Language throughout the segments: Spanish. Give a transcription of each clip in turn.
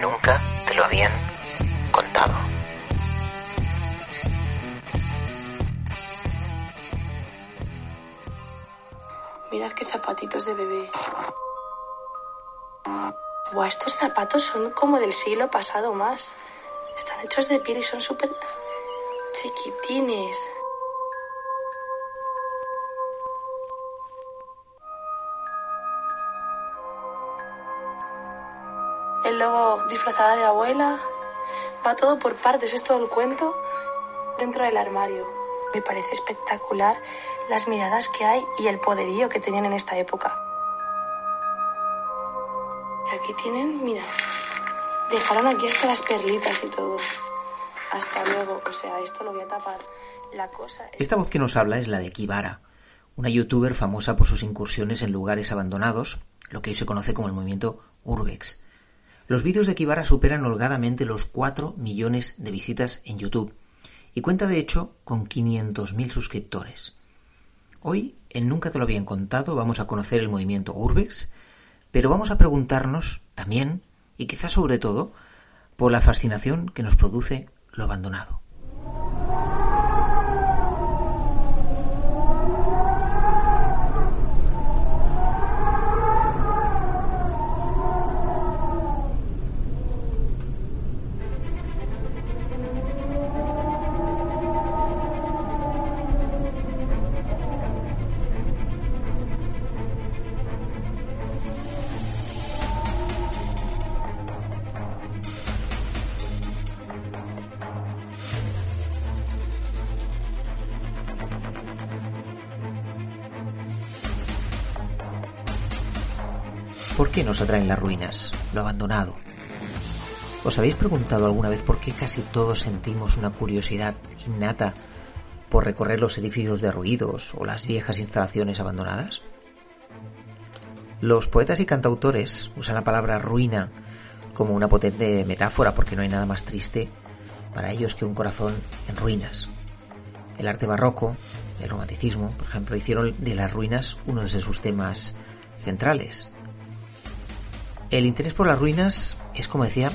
Nunca te lo habían contado. Mirad qué zapatitos de bebé. Buah, estos zapatos son como del siglo pasado más. Están hechos de piel y son súper chiquitines. Disfrazada de abuela. Va todo por partes, es todo el cuento dentro del armario. Me parece espectacular las miradas que hay y el poderío que tenían en esta época. Aquí tienen, mira, dejaron aquí hasta las perlitas y todo. Hasta luego, o sea, esto lo voy a tapar. La cosa es... Esta voz que nos habla es la de Kibara, una youtuber famosa por sus incursiones en lugares abandonados, lo que hoy se conoce como el movimiento Urbex. Los vídeos de Kibara superan holgadamente los 4 millones de visitas en YouTube y cuenta de hecho con 500.000 suscriptores. Hoy, en Nunca te lo habían contado, vamos a conocer el movimiento Urbex, pero vamos a preguntarnos también, y quizás sobre todo, por la fascinación que nos produce lo abandonado. Nos atraen las ruinas, lo abandonado? ¿Os habéis preguntado alguna vez por qué casi todos sentimos una curiosidad innata por recorrer los edificios derruidos o las viejas instalaciones abandonadas? Los poetas y cantautores usan la palabra ruina como una potente metáfora porque no hay nada más triste para ellos que un corazón en ruinas. El arte barroco, el romanticismo, por ejemplo, hicieron de las ruinas uno de sus temas centrales. El interés por las ruinas es, como decía,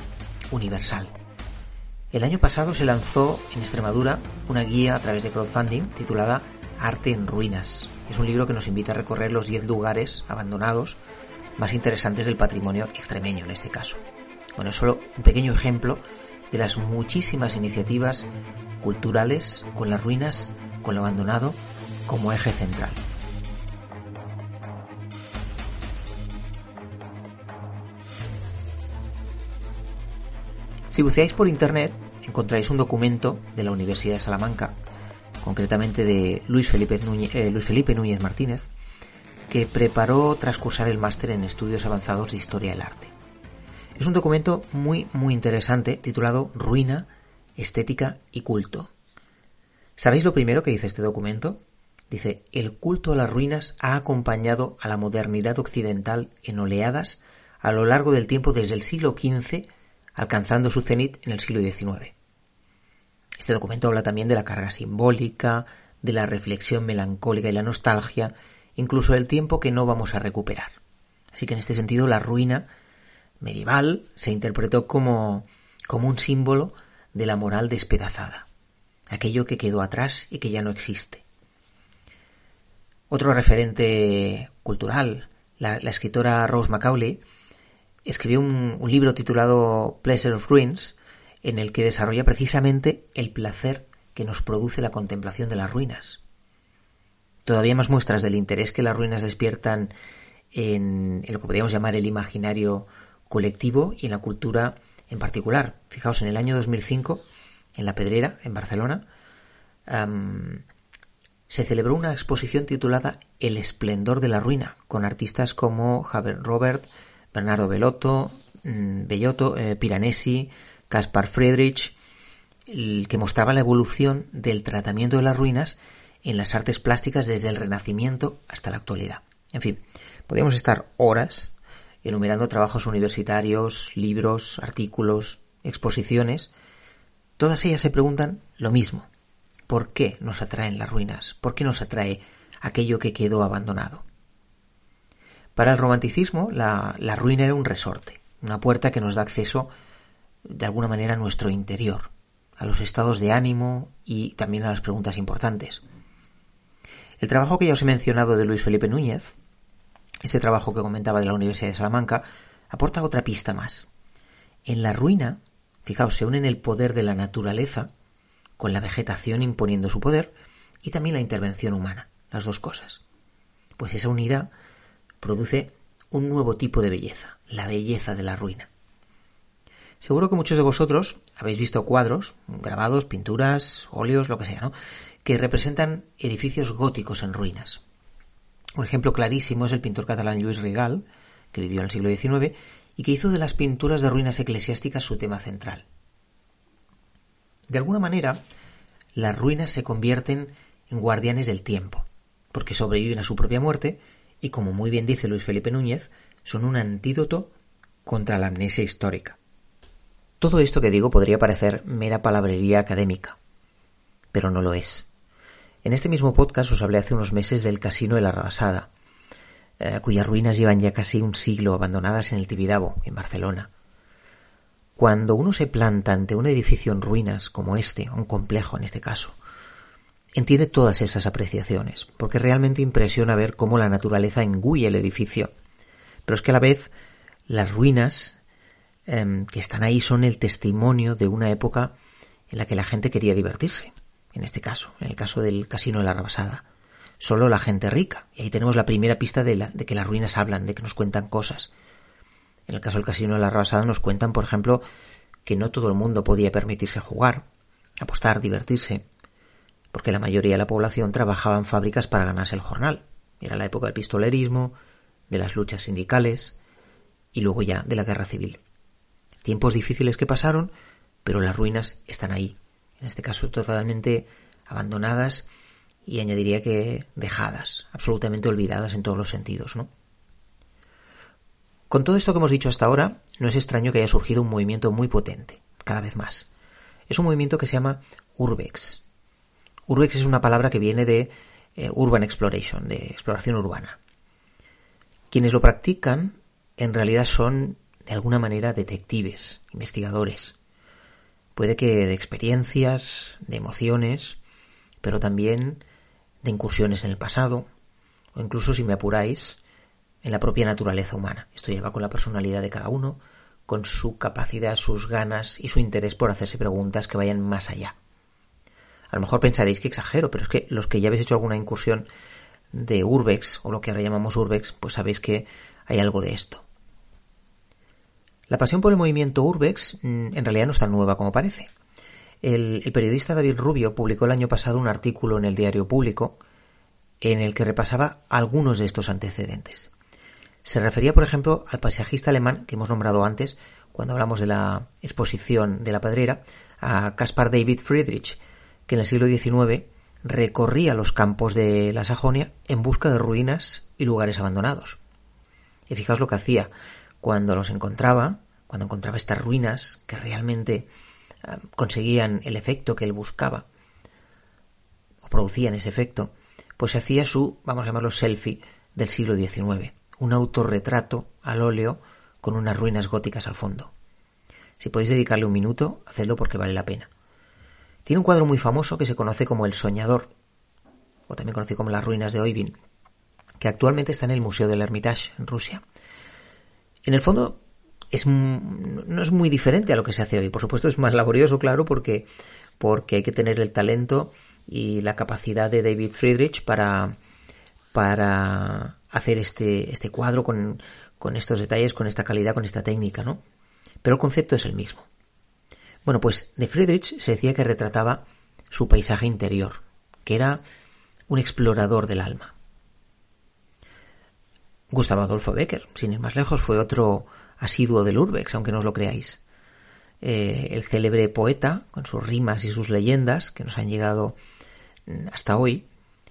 universal. El año pasado se lanzó en Extremadura una guía a través de crowdfunding titulada Arte en Ruinas. Es un libro que nos invita a recorrer los 10 lugares abandonados más interesantes del patrimonio extremeño en este caso. Bueno, es solo un pequeño ejemplo de las muchísimas iniciativas culturales con las ruinas, con lo abandonado como eje central. Si buceáis por internet, encontraréis un documento de la Universidad de Salamanca, concretamente de Luis Felipe Núñez, eh, Luis Felipe Núñez Martínez, que preparó tras cursar el máster en estudios avanzados de historia del arte. Es un documento muy, muy interesante titulado Ruina, Estética y Culto. ¿Sabéis lo primero que dice este documento? Dice, el culto a las ruinas ha acompañado a la modernidad occidental en oleadas a lo largo del tiempo desde el siglo XV, alcanzando su cenit en el siglo XIX. Este documento habla también de la carga simbólica, de la reflexión melancólica y la nostalgia, incluso del tiempo que no vamos a recuperar. Así que en este sentido la ruina medieval se interpretó como, como un símbolo de la moral despedazada, aquello que quedó atrás y que ya no existe. Otro referente cultural, la, la escritora Rose Macaulay, escribió un, libro titulado Pleasure of Ruins, en el que desarrolla precisamente el placer que nos produce la contemplación de las ruinas. Todavía más muestras del interés que las ruinas despiertan en, lo que podríamos llamar el imaginario colectivo y en la cultura en particular. Fijaos, en el año 2005, en La Pedrera, en Barcelona, se celebró una exposición titulada El esplendor de la ruina, con artistas como Robert, Bernardo Bellotto, mm, Bellotto eh, Piranesi, Caspar Friedrich, el que mostraba la evolución del tratamiento de las ruinas en las artes plásticas desde el Renacimiento hasta la actualidad. En fin, podríamos estar horas enumerando trabajos universitarios, libros, artículos, exposiciones. Todas ellas se preguntan lo mismo. ¿Por qué nos atraen las ruinas? ¿Por qué nos atrae aquello que quedó abandonado. Para el romanticismo, la, ruina era un resorte, una puerta que nos da acceso de alguna manera a nuestro interior, a los estados de ánimo y también a las preguntas importantes. El trabajo que ya os he mencionado de Luis Felipe Núñez, este trabajo que comentaba de la Universidad de Salamanca, aporta otra pista más. En la ruina, fijaos, se unen el poder de la naturaleza con la vegetación imponiendo su poder y también la intervención humana, las dos cosas. Pues esa unidad produce un nuevo tipo de belleza, la belleza de la ruina. Seguro que muchos de vosotros habéis visto cuadros, grabados, pinturas, óleos, lo que sea, ¿no? que representan edificios góticos en ruinas. Un ejemplo clarísimo es el pintor catalán Lluís Rigal, que vivió en el siglo XIX y que hizo de las pinturas de ruinas eclesiásticas su tema central. De alguna manera, las ruinas se convierten en guardianes del tiempo, porque sobreviven a su propia muerte y, como muy bien dice Luis Felipe Núñez, son un antídoto contra la amnesia histórica. Todo esto que digo podría parecer mera palabrería académica, pero no lo es. En este mismo podcast os hablé hace unos meses del Casino de la Rabasada, eh, cuyas ruinas llevan ya casi un siglo abandonadas en el Tibidabo, en Barcelona. Cuando uno se planta ante un edificio en ruinas como este, un complejo en este caso, entiende todas esas apreciaciones, porque realmente impresiona ver cómo la naturaleza engulle el edificio. Pero es que a la vez las ruinas Em, que están ahí son el testimonio de una época en la que la gente quería divertirse. En este caso, en el caso del casino de la Rabasada. Solo la gente rica. Y ahí tenemos la primera pista de, la, de que las ruinas hablan, de que nos cuentan cosas. En el caso del casino de la Rabasada nos cuentan, por ejemplo, que no todo el mundo podía permitirse jugar, apostar, divertirse, porque la mayoría de la población trabajaba en fábricas para ganarse el jornal. Era la época del pistolerismo, de las luchas sindicales y luego ya de la guerra civil. Tiempos difíciles que pasaron, pero las ruinas están ahí. En este caso totalmente abandonadas y añadiría que dejadas, absolutamente olvidadas en todos los sentidos, ¿no? Con todo esto que hemos dicho hasta ahora, no es extraño que haya surgido un movimiento muy potente, cada vez más. Es un movimiento que se llama Urbex. Urbex es una palabra que viene de eh, Urban Exploration, de exploración urbana. Quienes lo practican en realidad son de alguna manera detectives, investigadores. Puede que de experiencias, de emociones, pero también de incursiones en el pasado, o incluso, si me apuráis, en la propia naturaleza humana. Esto lleva con la personalidad de cada uno, con su capacidad, sus ganas y su interés por hacerse preguntas que vayan más allá. A lo mejor pensaréis que exagero, pero es que los que ya habéis hecho alguna incursión de Urbex, o lo que ahora llamamos Urbex, pues sabéis que hay algo de esto. La pasión por el movimiento Urbex mm, en realidad no es tan nueva como parece. El, periodista David Rubio publicó el año pasado un artículo en el diario público en el que repasaba algunos de estos antecedentes. Se refería, por ejemplo, al paisajista alemán que hemos nombrado antes cuando hablamos de la exposición de la Pedrera, a Caspar David Friedrich, que en el siglo XIX recorría los campos de la Sajonia en busca de ruinas y lugares abandonados. Y fijaos lo que hacía cuando los encontraba, cuando encontraba estas ruinas que realmente eh, conseguían el efecto que él buscaba, o producían ese efecto, pues hacía su, vamos a llamarlo selfie, del siglo XIX, un autorretrato al óleo con unas ruinas góticas al fondo. Si podéis dedicarle un minuto, hacedlo porque vale la pena. Tiene un cuadro muy famoso que se conoce como El Soñador, o también conocido como Las Ruinas de Oivin, que actualmente está en el Museo del Hermitage, en Rusia. En el fondo, es, no es muy diferente a lo que se hace hoy. Por supuesto, es más laborioso, claro, porque, porque hay que tener el talento y la capacidad de David Friedrich para, para hacer este, este cuadro con, con estos detalles, con esta calidad, con esta técnica, ¿no? Pero el concepto es el mismo. Bueno, pues de Friedrich se decía que retrataba su paisaje interior, que era un explorador del alma. Gustavo Adolfo Becker, sin ir más lejos, fue otro asiduo del Urbex, aunque no os lo creáis. Eh, el célebre poeta, con sus rimas y sus leyendas, que nos han llegado mm, hasta hoy,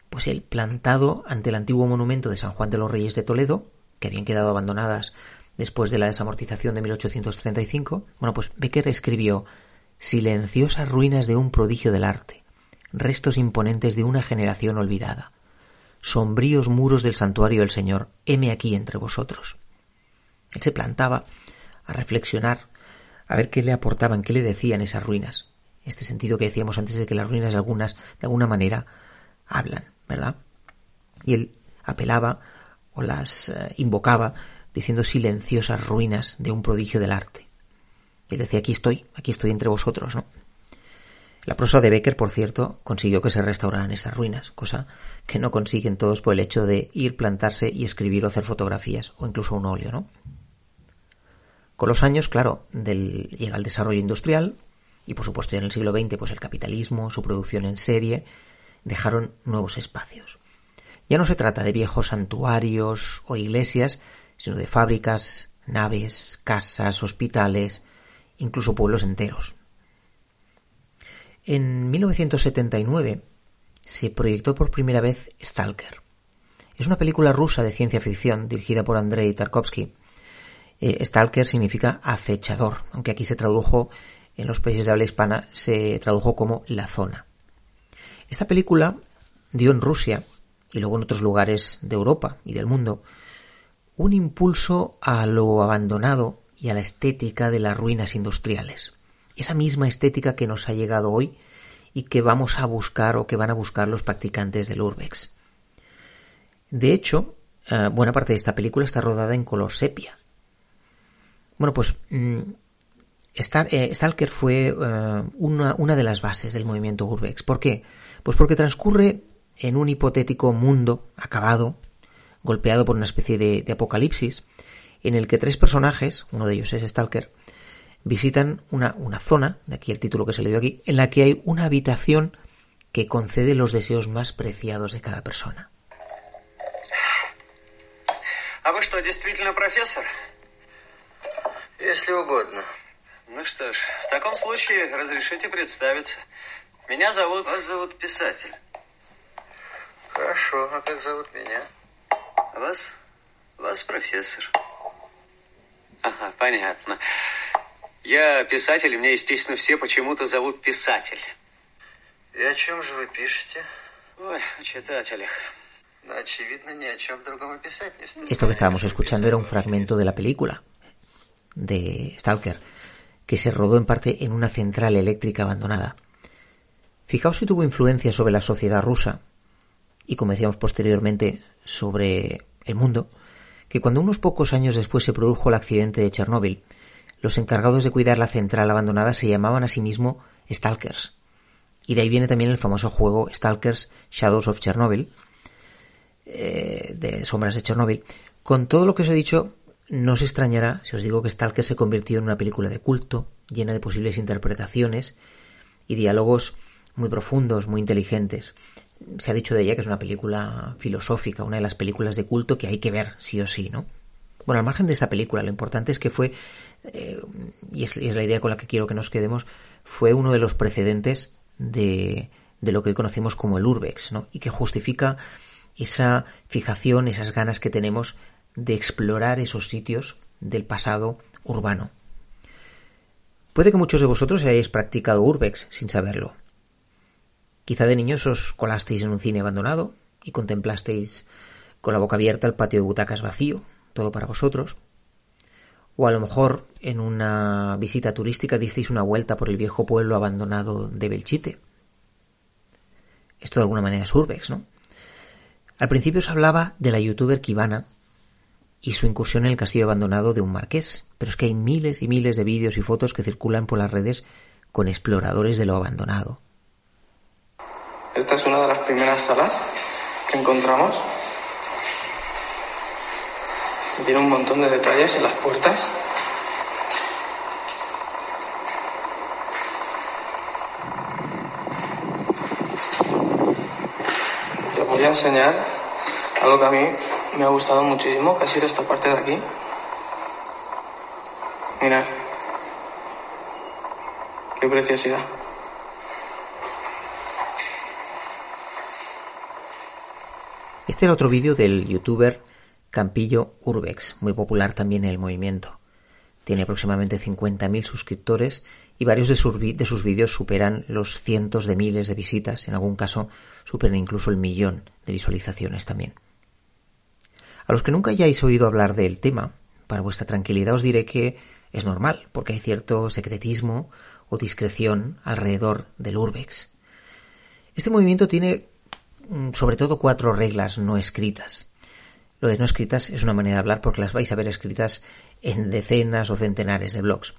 pues él plantado ante el antiguo monumento de San Juan de los Reyes de Toledo, que habían quedado abandonadas después de la desamortización de 1835, bueno, pues Becker escribió Silenciosas ruinas de un prodigio del arte, restos imponentes de una generación olvidada sombríos muros del santuario del Señor, heme aquí entre vosotros. Él se plantaba a reflexionar, a ver qué le aportaban, qué le decían esas ruinas. Este sentido que decíamos antes de que las ruinas algunas, de alguna manera, hablan, ¿verdad? Y él apelaba o las eh, invocaba diciendo silenciosas ruinas de un prodigio del arte. Él decía, aquí estoy, aquí estoy entre vosotros, ¿no? La prosa de Becker, por cierto, consiguió que se restauraran estas ruinas, cosa que no consiguen todos por el hecho de ir, plantarse y escribir o hacer fotografías, o incluso un óleo, ¿no? Con los años, claro, del, llega el desarrollo industrial, y por supuesto ya en el siglo XX, pues el capitalismo, su producción en serie, dejaron nuevos espacios. Ya no se trata de viejos santuarios o iglesias, sino de fábricas, naves, casas, hospitales, incluso pueblos enteros. En 1979 se proyectó por primera vez Stalker. Es una película rusa de ciencia ficción dirigida por Andrei Tarkovsky. Eh, Stalker significa acechador, aunque aquí se tradujo en los países de habla hispana se tradujo como La Zona. Esta película dio en Rusia y luego en otros lugares de Europa y del mundo un impulso a lo abandonado y a la estética de las ruinas industriales. Esa misma estética que nos ha llegado hoy y que vamos a buscar o que van a buscar los practicantes del urbex. De hecho, eh, buena parte de esta película está rodada en color sepia. Bueno, pues mm, eh, Stalker fue eh, una, una, de las bases del movimiento urbex. ¿Por qué? Pues porque transcurre en un hipotético mundo acabado, golpeado por una especie de, apocalipsis, en el que tres personajes, uno de ellos es Stalker, visitan una, una zona, de aquí el título que se le dio aquí, en la que hay una habitación que concede los deseos más preciados de cada persona. ¿А вы что, действительно профессор? Если угодно. Ну что ж, в таком случае разрешите представиться. Меня зовут... Вас зовут писатель. Хорошо, а как зовут меня? Вас? Вас профессор. Ага, понятно. Я писатель, и меня, естественно, все почему-то зовут писатель. И о чем же вы пишете? Ой, о читателях. Но, очевидно, ни о чем другом и писать не стоит. Esto que estábamos escuchando era un fragmento de la película de Stalker, que se rodó en parte en una central eléctrica abandonada. Fijaos si tuvo influencia sobre la sociedad rusa y como decíamos posteriormente sobre el mundo, que cuando unos pocos años después se produjo el accidente de Chernóbil, los encargados de cuidar la central abandonada se llamaban a sí mismos Stalkers. Y de ahí viene también el famoso juego Stalkers Shadows of Chernobyl, eh, de Sombras de Chernobyl. Con todo lo que os he dicho, no os extrañará si os digo que Stalker se convirtió en una película de culto, llena de posibles interpretaciones y diálogos muy profundos, muy inteligentes se ha dicho de ella que es una película filosófica, una de las películas de culto que hay que ver sí o sí, ¿no? Bueno, al margen de esta película, lo importante es que fue, eh, y, es, la idea con la que quiero que nos quedemos, fue uno de los precedentes de, de lo que hoy conocemos como el urbex, ¿no? Y que justifica esa fijación, esas ganas que tenemos de explorar esos sitios del pasado urbano. Puede que muchos de vosotros hayáis practicado urbex sin saberlo. Quizá de niños os colasteis en un cine abandonado y contemplasteis con la boca abierta el patio de butacas vacío, todo para vosotros. O a lo mejor en una visita turística disteis una vuelta por el viejo pueblo abandonado de Belchite. Esto de alguna manera es urbex, ¿no? Al principio os hablaba de la youtuber Kibana y su incursión en el castillo abandonado de un marqués, pero es que hay miles y miles de vídeos y fotos que circulan por las redes con exploradores de lo abandonado, esta es una de las primeras salas que encontramos. Tiene un montón de detalles en las puertas. Les voy a enseñar algo que a mí me ha gustado muchísimo, que ha sido esta parte de aquí. Mirad. Qué preciosidad. Este era otro vídeo del youtuber Campillo Urbex, muy popular también en el movimiento. tiene aproximadamente 50.000 suscriptores y varios de sus, de sus vídeos superan los cientos de miles de visitas, en algún caso superan incluso el millón de visualizaciones también. A los que nunca hayáis oído hablar del tema, para vuestra tranquilidad os diré que es normal, porque hay cierto secretismo o discreción alrededor del urbex. Este movimiento tiene sobre todo cuatro reglas no escritas. Lo de no escritas es una manera de hablar porque las vais a ver escritas en decenas o centenares de blogs.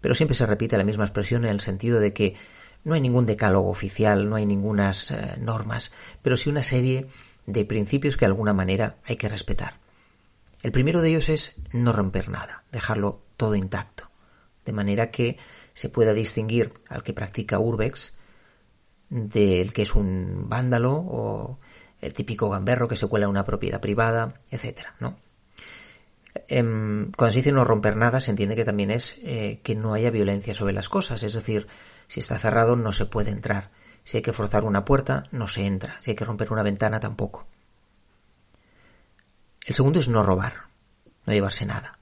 Pero siempre se repite la misma expresión en el sentido de que no hay ningún decálogo oficial, no hay ninguna eh, normas, pero sí una serie de principios que de alguna manera hay que respetar. El primero de ellos es no romper nada, dejarlo todo intacto, de manera que se pueda distinguir al que practica urbex del que es un vándalo o el típico gamberro que se cuela en una propiedad privada, etcétera, ¿no? Em, cuando se dice no romper nada, se entiende que también es eh, que no haya violencia sobre las cosas, es decir, si está cerrado no se puede entrar, si hay que forzar una puerta no se entra, si hay que romper una ventana tampoco. El segundo es no robar, no llevarse nada.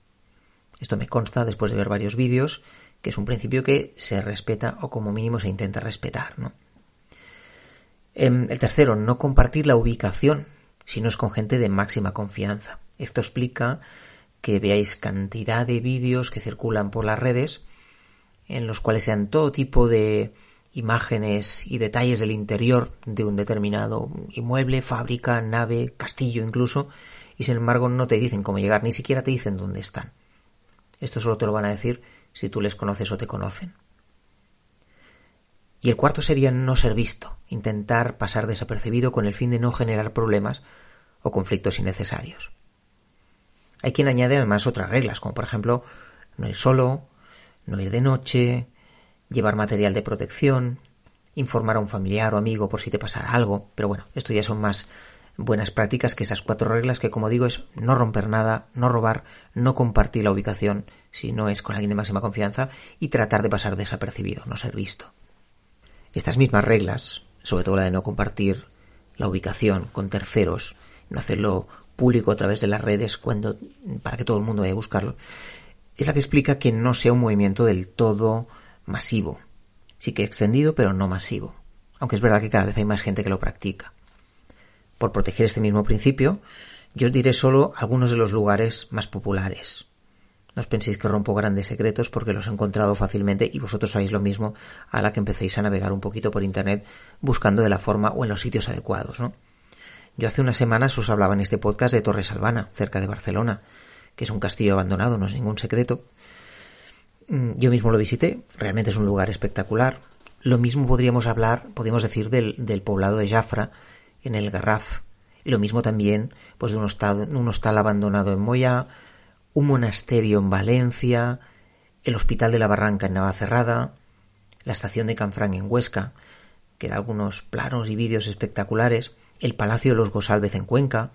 Esto me consta después de ver varios vídeos, que es un principio que se respeta o como mínimo se intenta respetar, ¿no? Em, el tercero, no compartir la ubicación si no es con gente de máxima confianza. Esto explica que veáis cantidad de vídeos que circulan por las redes en los cuales sean todo tipo de imágenes y detalles del interior de un determinado inmueble, fábrica, nave, castillo incluso, y sin embargo no te dicen cómo llegar, ni siquiera te dicen dónde están. Esto solo te lo van a decir si tú les conoces o te conocen. Y el cuarto sería no ser visto, intentar pasar desapercibido con el fin de no generar problemas o conflictos innecesarios. Hay quien añade además otras reglas, como por ejemplo no ir solo, no ir de noche, llevar material de protección, informar a un familiar o amigo por si te pasara algo, pero bueno, esto ya son más buenas prácticas que esas cuatro reglas que como digo es no romper nada, no robar, no compartir la ubicación si no es con alguien de máxima confianza y tratar de pasar desapercibido, no ser visto. Estas mismas reglas, sobre todo la de no compartir la ubicación con terceros, no hacerlo público a través de las redes cuando para que todo el mundo vaya a buscarlo, es la que explica que no sea un movimiento del todo masivo. Sí que extendido, pero no masivo. Aunque es verdad que cada vez hay más gente que lo practica. Por proteger este mismo principio, yo os diré solo algunos de los lugares más populares. No os penséis que rompo grandes secretos porque los he encontrado fácilmente y vosotros sabéis lo mismo a la que empecéis a navegar un poquito por internet buscando de la forma o en los sitios adecuados, ¿no? Yo hace unas semanas os hablaba en este podcast de Torres Albana, cerca de Barcelona, que es un castillo abandonado, no es ningún secreto. Mm, yo mismo lo visité, realmente es un lugar espectacular. Lo mismo podríamos hablar, podríamos decir, del, del poblado de Jafra, en el Garraf. Y lo mismo también pues de un hostal, un hostal abandonado en Moya, un monasterio en Valencia, el Hospital de la Barranca en Navacerrada, la estación de Canfrán en Huesca, que da algunos planos y vídeos espectaculares, el Palacio de los Gosalvez en Cuenca,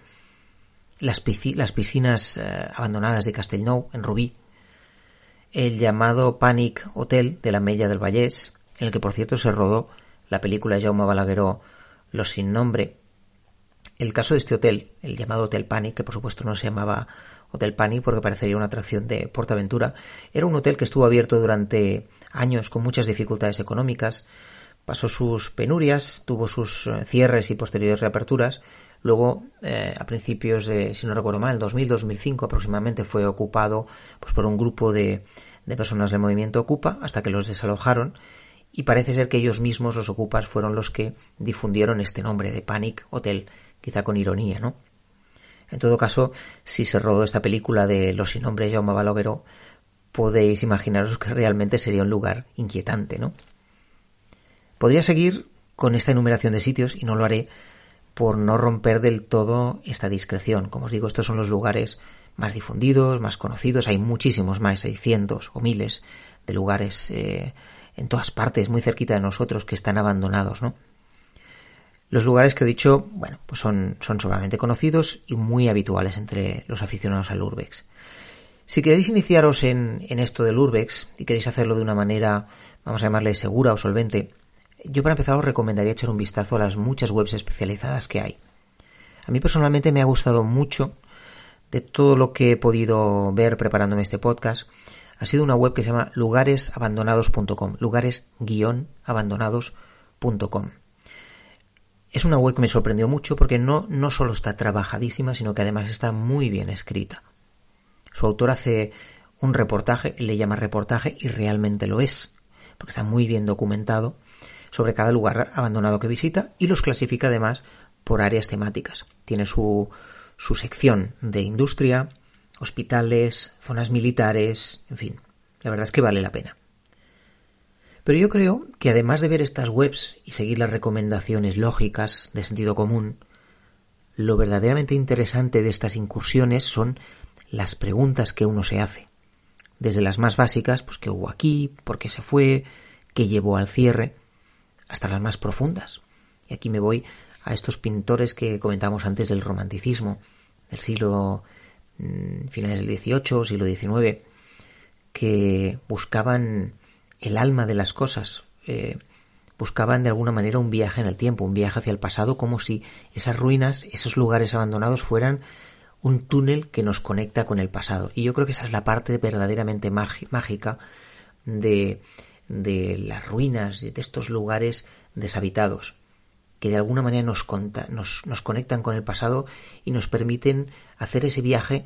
las, piscinas eh, abandonadas de Castellnou en Rubí, el llamado Panic Hotel de la Mella del Vallés, en el que por cierto se rodó la película de Jaume Balagueró Los sin nombre, el caso de este hotel, el llamado Hotel Panic, que por supuesto no se llamaba Hotel Panic porque parecería una atracción de Portaventura, era un hotel que estuvo abierto durante años con muchas dificultades económicas, pasó sus penurias, tuvo sus eh, cierres y posteriores reaperturas, luego eh, a principios de, si no recuerdo mal, 2000-2005 aproximadamente fue ocupado pues, por un grupo de, de personas del movimiento Ocupa hasta que los desalojaron. Y parece ser que ellos mismos, los ocupas, fueron los que difundieron este nombre de Panic Hotel, quizá con ironía, ¿no? En todo caso, si se rodó esta película de Los sin nombre Jaume Balagueró, podéis imaginaros que realmente sería un lugar inquietante, ¿no? Podría seguir con esta enumeración de sitios y no lo haré por no romper del todo esta discreción. Como os digo, estos son los lugares más difundidos, más conocidos. Hay muchísimos más, hay cientos o miles de lugares eh, en todas partes, muy cerquita de nosotros, que están abandonados, ¿no? Los lugares que he dicho, bueno, pues son, son solamente conocidos y muy habituales entre los aficionados al Urbex. Si queréis iniciaros en, en esto del Urbex y queréis hacerlo de una manera, vamos a llamarle segura o solvente, yo para empezar os recomendaría echar un vistazo a las muchas webs especializadas que hay. A mí personalmente me ha gustado mucho de todo lo que he podido ver preparándome este podcast. ha sido una web que se llama lugaresabandonados.com, lugares-abandonados.com. Es una web que me sorprendió mucho porque no, no solo está trabajadísima, sino que además está muy bien escrita. Su autor hace un reportaje, le llama reportaje y realmente lo es, porque está muy bien documentado sobre cada lugar abandonado que visita y los clasifica además por áreas temáticas. Tiene su, su sección de industria, hospitales, zonas militares, en fin, la verdad es que vale la pena. Pero yo creo que además de ver estas webs y seguir las recomendaciones lógicas de sentido común, lo verdaderamente interesante de estas incursiones son las preguntas que uno se hace. Desde las más básicas, pues qué hubo aquí, por qué se fue, qué llevó al cierre, hasta las más profundas. Y aquí me voy a estos pintores que comentamos antes del romanticismo, del siglo mm, finales del XVIII, siglo XIX, que buscaban el alma de las cosas, eh, buscaban de alguna manera un viaje en el tiempo, un viaje hacia el pasado, como si esas ruinas, esos lugares abandonados fueran un túnel que nos conecta con el pasado. Y yo creo que esa es la parte verdaderamente mágica de, de las ruinas, de estos lugares deshabitados, que de alguna manera nos, nos, nos conectan con el pasado y nos permiten hacer ese viaje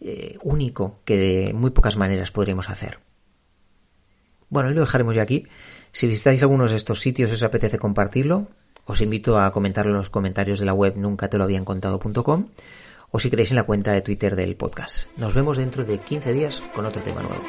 eh, único que de muy pocas maneras podríamos hacer. Bueno, y lo dejaremos ya aquí. Si visitáis algunos de estos sitios y os apetece compartirlo, os invito a comentarlo en los comentarios de la web nunca te lo habían contado.com o si queréis en la cuenta de Twitter del podcast. Nos vemos dentro de 15 días con otro tema nuevo.